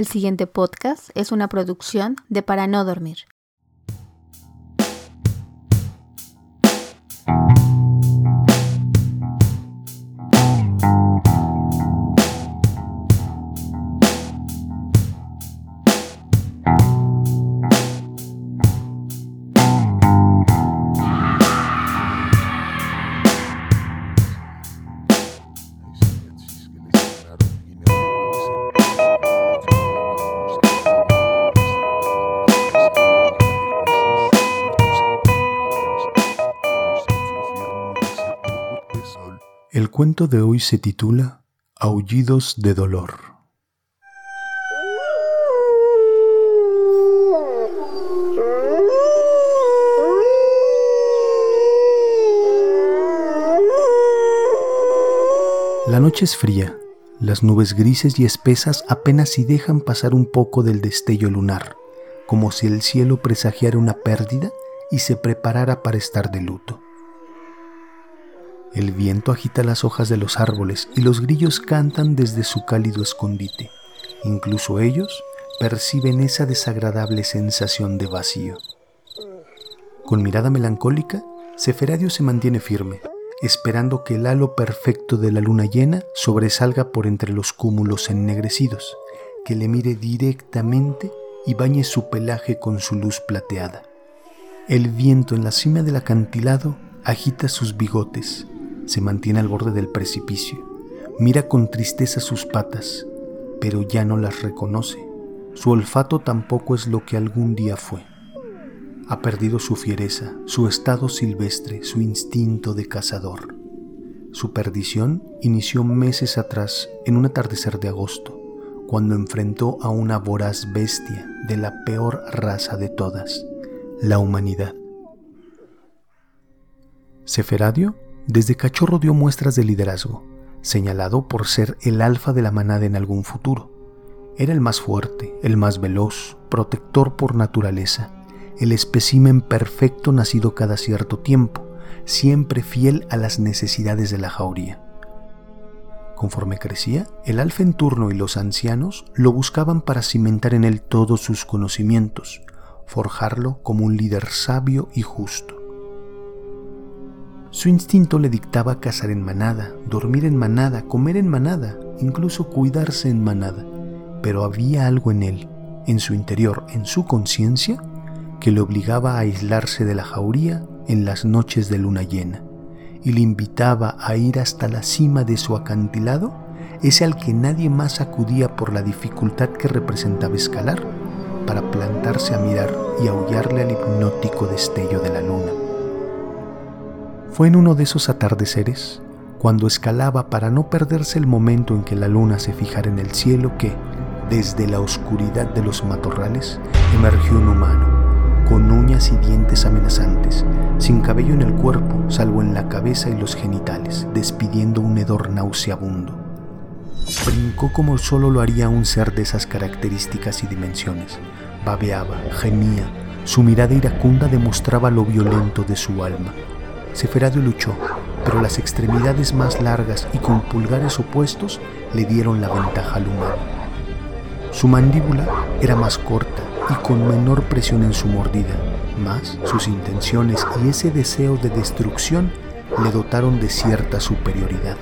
El siguiente podcast es una producción de Para No Dormir. Cuento de hoy se titula Aullidos de dolor. La noche es fría, las nubes grises y espesas apenas si dejan pasar un poco del destello lunar, como si el cielo presagiara una pérdida y se preparara para estar de luto. El viento agita las hojas de los árboles y los grillos cantan desde su cálido escondite. Incluso ellos perciben esa desagradable sensación de vacío. Con mirada melancólica, Seferadio se mantiene firme, esperando que el halo perfecto de la luna llena sobresalga por entre los cúmulos ennegrecidos, que le mire directamente y bañe su pelaje con su luz plateada. El viento en la cima del acantilado agita sus bigotes, se mantiene al borde del precipicio. Mira con tristeza sus patas, pero ya no las reconoce. Su olfato tampoco es lo que algún día fue. Ha perdido su fiereza, su estado silvestre, su instinto de cazador. Su perdición inició meses atrás, en un atardecer de agosto, cuando enfrentó a una voraz bestia de la peor raza de todas, la humanidad. Seferadio desde cachorro dio muestras de liderazgo, señalado por ser el alfa de la manada en algún futuro. Era el más fuerte, el más veloz, protector por naturaleza, el espécimen perfecto nacido cada cierto tiempo, siempre fiel a las necesidades de la jauría. Conforme crecía, el alfa en turno y los ancianos lo buscaban para cimentar en él todos sus conocimientos, forjarlo como un líder sabio y justo. Su instinto le dictaba cazar en manada, dormir en manada, comer en manada, incluso cuidarse en manada. Pero había algo en él, en su interior, en su conciencia, que le obligaba a aislarse de la jauría en las noches de luna llena y le invitaba a ir hasta la cima de su acantilado, ese al que nadie más acudía por la dificultad que representaba escalar, para plantarse a mirar y aullarle al hipnótico destello de la luna. Fue en uno de esos atardeceres, cuando escalaba para no perderse el momento en que la luna se fijara en el cielo, que, desde la oscuridad de los matorrales, emergió un humano, con uñas y dientes amenazantes, sin cabello en el cuerpo, salvo en la cabeza y los genitales, despidiendo un hedor nauseabundo. Brincó como solo lo haría un ser de esas características y dimensiones. Babeaba, gemía, su mirada iracunda demostraba lo violento de su alma, Seferadio luchó, pero las extremidades más largas y con pulgares opuestos le dieron la ventaja al humano. Su mandíbula era más corta y con menor presión en su mordida, mas sus intenciones y ese deseo de destrucción le dotaron de cierta superioridad.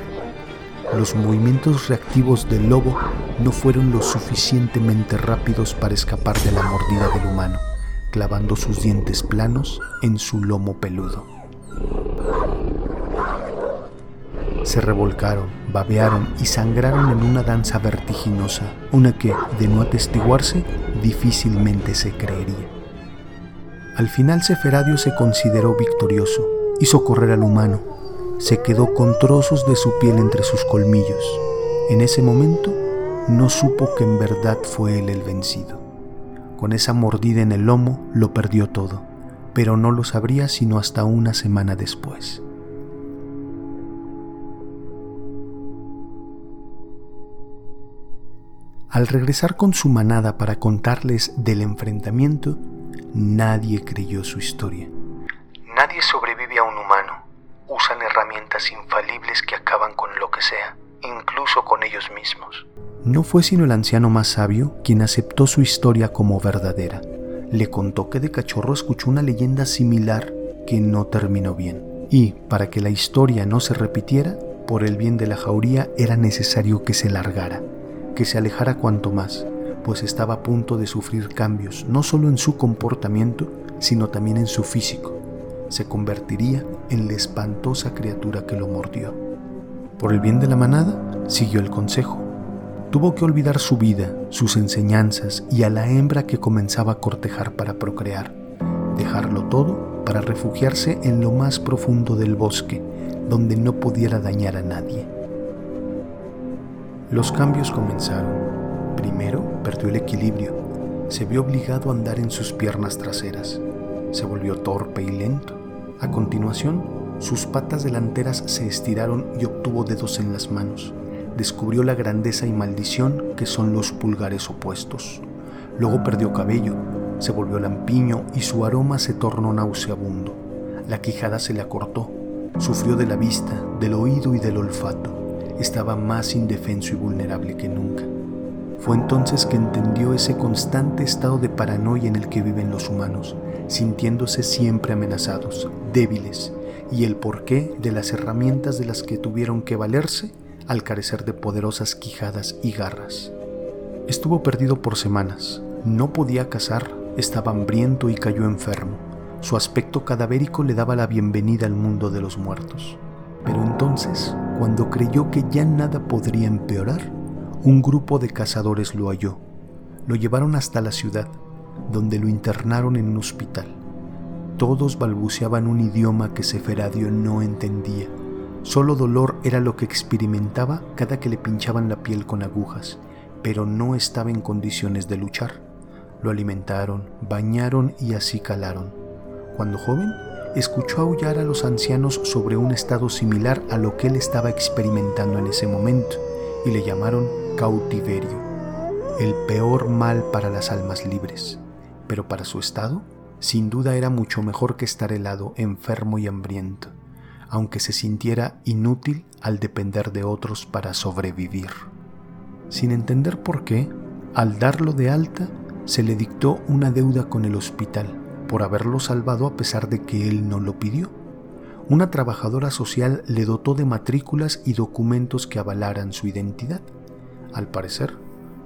Los movimientos reactivos del lobo no fueron lo suficientemente rápidos para escapar de la mordida del humano, clavando sus dientes planos en su lomo peludo. Se revolcaron, babearon y sangraron en una danza vertiginosa, una que, de no atestiguarse, difícilmente se creería. Al final Seferadio se consideró victorioso, hizo correr al humano, se quedó con trozos de su piel entre sus colmillos. En ese momento no supo que en verdad fue él el vencido. Con esa mordida en el lomo lo perdió todo pero no lo sabría sino hasta una semana después. Al regresar con su manada para contarles del enfrentamiento, nadie creyó su historia. Nadie sobrevive a un humano. Usan herramientas infalibles que acaban con lo que sea, incluso con ellos mismos. No fue sino el anciano más sabio quien aceptó su historia como verdadera. Le contó que de cachorro escuchó una leyenda similar que no terminó bien. Y, para que la historia no se repitiera, por el bien de la jauría era necesario que se largara, que se alejara cuanto más, pues estaba a punto de sufrir cambios, no solo en su comportamiento, sino también en su físico. Se convertiría en la espantosa criatura que lo mordió. Por el bien de la manada, siguió el consejo. Tuvo que olvidar su vida, sus enseñanzas y a la hembra que comenzaba a cortejar para procrear, dejarlo todo para refugiarse en lo más profundo del bosque, donde no pudiera dañar a nadie. Los cambios comenzaron. Primero perdió el equilibrio, se vio obligado a andar en sus piernas traseras, se volvió torpe y lento. A continuación, sus patas delanteras se estiraron y obtuvo dedos en las manos. Descubrió la grandeza y maldición que son los pulgares opuestos. Luego perdió cabello, se volvió lampiño y su aroma se tornó nauseabundo. La quijada se le acortó, sufrió de la vista, del oído y del olfato. Estaba más indefenso y vulnerable que nunca. Fue entonces que entendió ese constante estado de paranoia en el que viven los humanos, sintiéndose siempre amenazados, débiles, y el porqué de las herramientas de las que tuvieron que valerse al carecer de poderosas quijadas y garras. Estuvo perdido por semanas, no podía cazar, estaba hambriento y cayó enfermo. Su aspecto cadavérico le daba la bienvenida al mundo de los muertos. Pero entonces, cuando creyó que ya nada podría empeorar, un grupo de cazadores lo halló. Lo llevaron hasta la ciudad, donde lo internaron en un hospital. Todos balbuceaban un idioma que Seferadio no entendía. Solo dolor era lo que experimentaba cada que le pinchaban la piel con agujas, pero no estaba en condiciones de luchar. Lo alimentaron, bañaron y así calaron. Cuando joven, escuchó aullar a los ancianos sobre un estado similar a lo que él estaba experimentando en ese momento y le llamaron cautiverio, el peor mal para las almas libres, pero para su estado, sin duda era mucho mejor que estar helado, enfermo y hambriento, aunque se sintiera inútil al depender de otros para sobrevivir. Sin entender por qué, al darlo de alta, se le dictó una deuda con el hospital por haberlo salvado a pesar de que él no lo pidió. Una trabajadora social le dotó de matrículas y documentos que avalaran su identidad. Al parecer,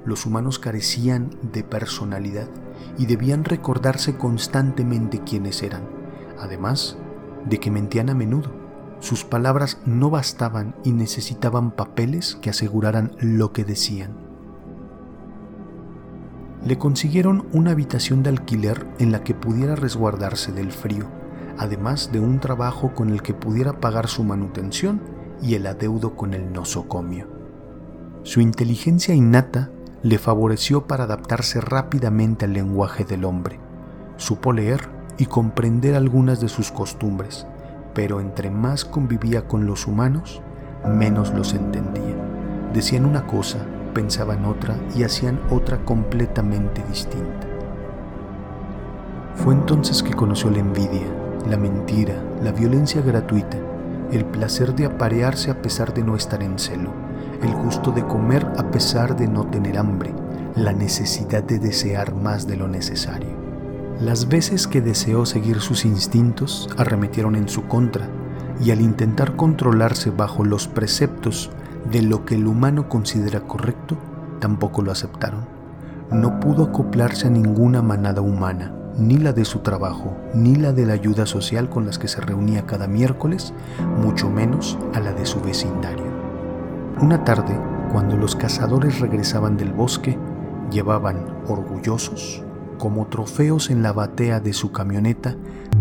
los humanos carecían de personalidad y debían recordarse constantemente quiénes eran, además de que mentían a menudo. Sus palabras no bastaban y necesitaban papeles que aseguraran lo que decían. Le consiguieron una habitación de alquiler en la que pudiera resguardarse del frío, además de un trabajo con el que pudiera pagar su manutención y el adeudo con el nosocomio. Su inteligencia innata le favoreció para adaptarse rápidamente al lenguaje del hombre. Supo leer y comprender algunas de sus costumbres, pero entre más convivía con los humanos, menos los entendía. Decían una cosa, pensaban otra y hacían otra completamente distinta. Fue entonces que conoció la envidia, la mentira, la violencia gratuita, el placer de aparearse a pesar de no estar en celo, el gusto de comer a pesar de no tener hambre, la necesidad de desear más de lo necesario. Las veces que deseó seguir sus instintos arremetieron en su contra y al intentar controlarse bajo los preceptos de lo que el humano considera correcto, tampoco lo aceptaron. No pudo acoplarse a ninguna manada humana, ni la de su trabajo, ni la de la ayuda social con las que se reunía cada miércoles, mucho menos a la de su vecindario. Una tarde, cuando los cazadores regresaban del bosque, llevaban orgullosos, como trofeos en la batea de su camioneta,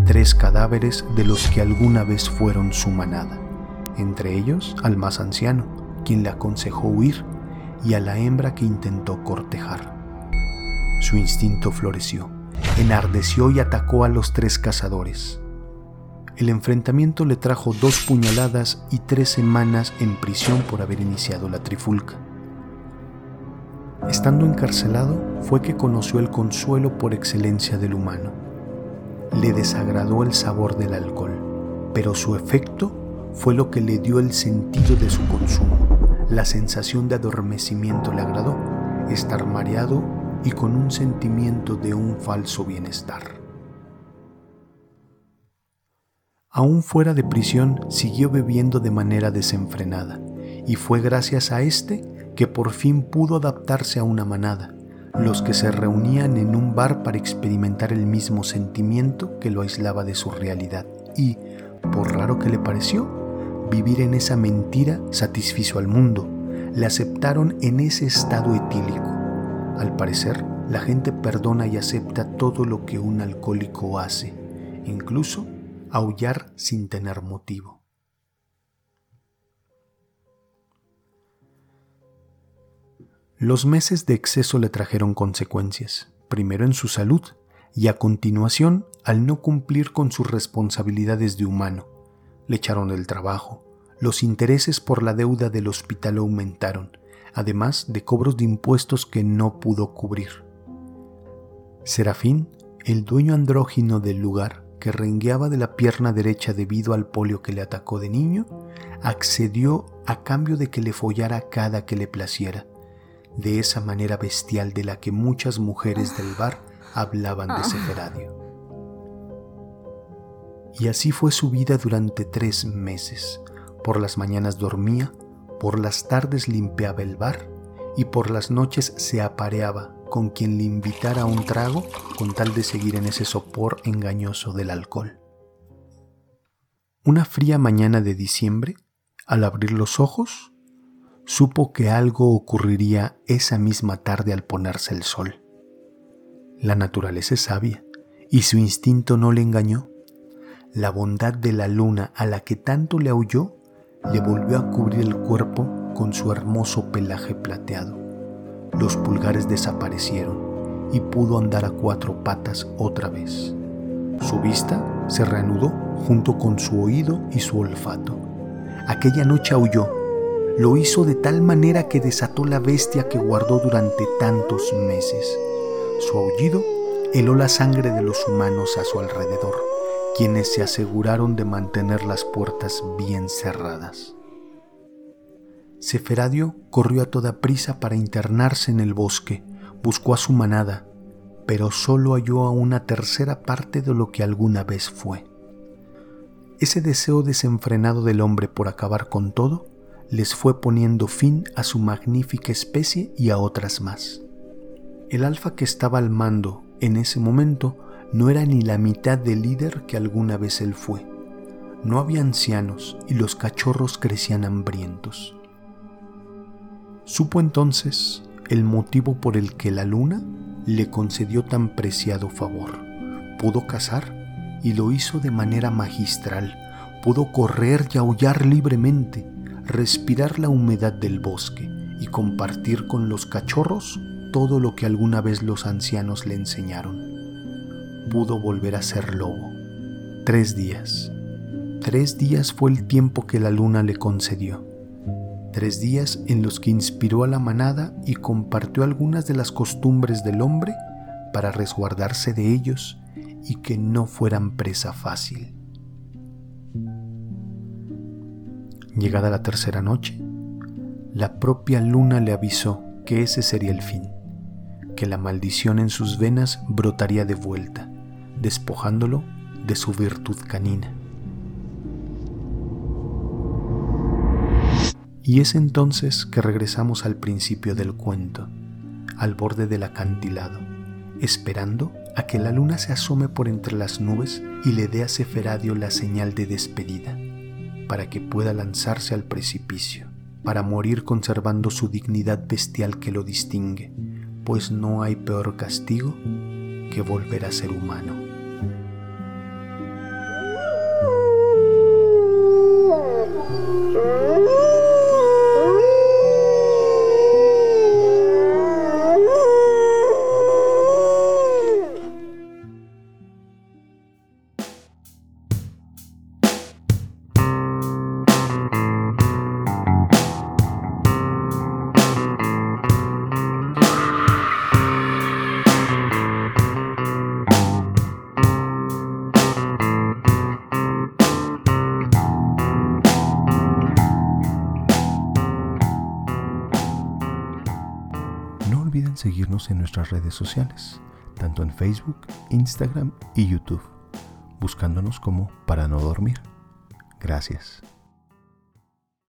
tres cadáveres de los que alguna vez fueron su manada, entre ellos al más anciano, quien le aconsejó huir, y a la hembra que intentó cortejar. Su instinto floreció, enardeció y atacó a los tres cazadores. El enfrentamiento le trajo dos puñaladas y tres semanas en prisión por haber iniciado la trifulca. Estando encarcelado fue que conoció el consuelo por excelencia del humano. Le desagradó el sabor del alcohol, pero su efecto fue lo que le dio el sentido de su consumo, La sensación de adormecimiento le agradó, estar mareado y con un sentimiento de un falso bienestar. Aún fuera de prisión, siguió bebiendo de manera desenfrenada, y fue gracias a este que por fin pudo adaptarse a una manada, los que se reunían en un bar para experimentar el mismo sentimiento que lo aislaba de su realidad, y, por raro que le pareció, vivir en esa mentira satisfizo al mundo, le aceptaron en ese estado etílico. Al parecer, la gente perdona y acepta todo lo que un alcohólico hace, incluso aullar sin tener motivo. Los meses de exceso le trajeron consecuencias, primero en su salud y a continuación al no cumplir con sus responsabilidades de humano. Le echaron del trabajo, los intereses por la deuda del hospital aumentaron, además de cobros de impuestos que no pudo cubrir. Serafín, el dueño andrógino del lugar, que rengueaba de la pierna derecha debido al polio que le atacó de niño, accedió a cambio de que le follara cada que le placiera, de esa manera bestial de la que muchas mujeres del bar hablaban de Seferadio. Y así fue su vida durante tres meses. Por las mañanas dormía, por las tardes limpiaba el bar y por las noches se apareaba con quien le invitara un trago con tal de seguir en ese sopor engañoso del alcohol. Una fría mañana de diciembre, al abrir los ojos, supo que algo ocurriría esa misma tarde al ponerse el sol. La naturaleza es sabia y su instinto no le engañó. La bondad de la luna a la que tanto le aulló le volvió a cubrir el cuerpo con su hermoso pelaje plateado los pulgares desaparecieron y pudo andar a cuatro patas otra vez. Su vista se reanudó junto con su oído y su olfato. Aquella noche aulló. Lo hizo de tal manera que desató la bestia que guardó durante tantos meses. Su aullido heló la sangre de los humanos a su alrededor, quienes se aseguraron de mantener las puertas bien cerradas. Seferadio corrió a toda prisa para internarse en el bosque, buscó a su manada, pero solo halló a una tercera parte de lo que alguna vez fue. Ese deseo desenfrenado del hombre por acabar con todo les fue poniendo fin a su magnífica especie y a otras más. El alfa que estaba al mando en ese momento no era ni la mitad del líder que alguna vez él fue. No había ancianos y los cachorros crecían hambrientos. Supo entonces el motivo por el que la luna le concedió tan preciado favor. Pudo cazar y lo hizo de manera magistral. Pudo correr y aullar libremente, respirar la humedad del bosque y compartir con los cachorros todo lo que alguna vez los ancianos le enseñaron. Pudo volver a ser lobo. Tres días. Tres días fue el tiempo que la luna le concedió tres días en los que inspiró a la manada y compartió algunas de las costumbres del hombre para resguardarse de ellos y que no fueran presa fácil. Llegada la tercera noche, la propia luna le avisó que ese sería el fin, que la maldición en sus venas brotaría de vuelta, despojándolo de su virtud canina. Y es entonces que regresamos al principio del cuento, al borde del acantilado, esperando a que la luna se asome por entre las nubes y le dé a Seferadio la señal de despedida, para que pueda lanzarse al precipicio, para morir conservando su dignidad bestial que lo distingue, pues no hay peor castigo que volver a ser humano. Seguirnos en nuestras redes sociales, tanto en Facebook, Instagram y YouTube, buscándonos como para no dormir. Gracias.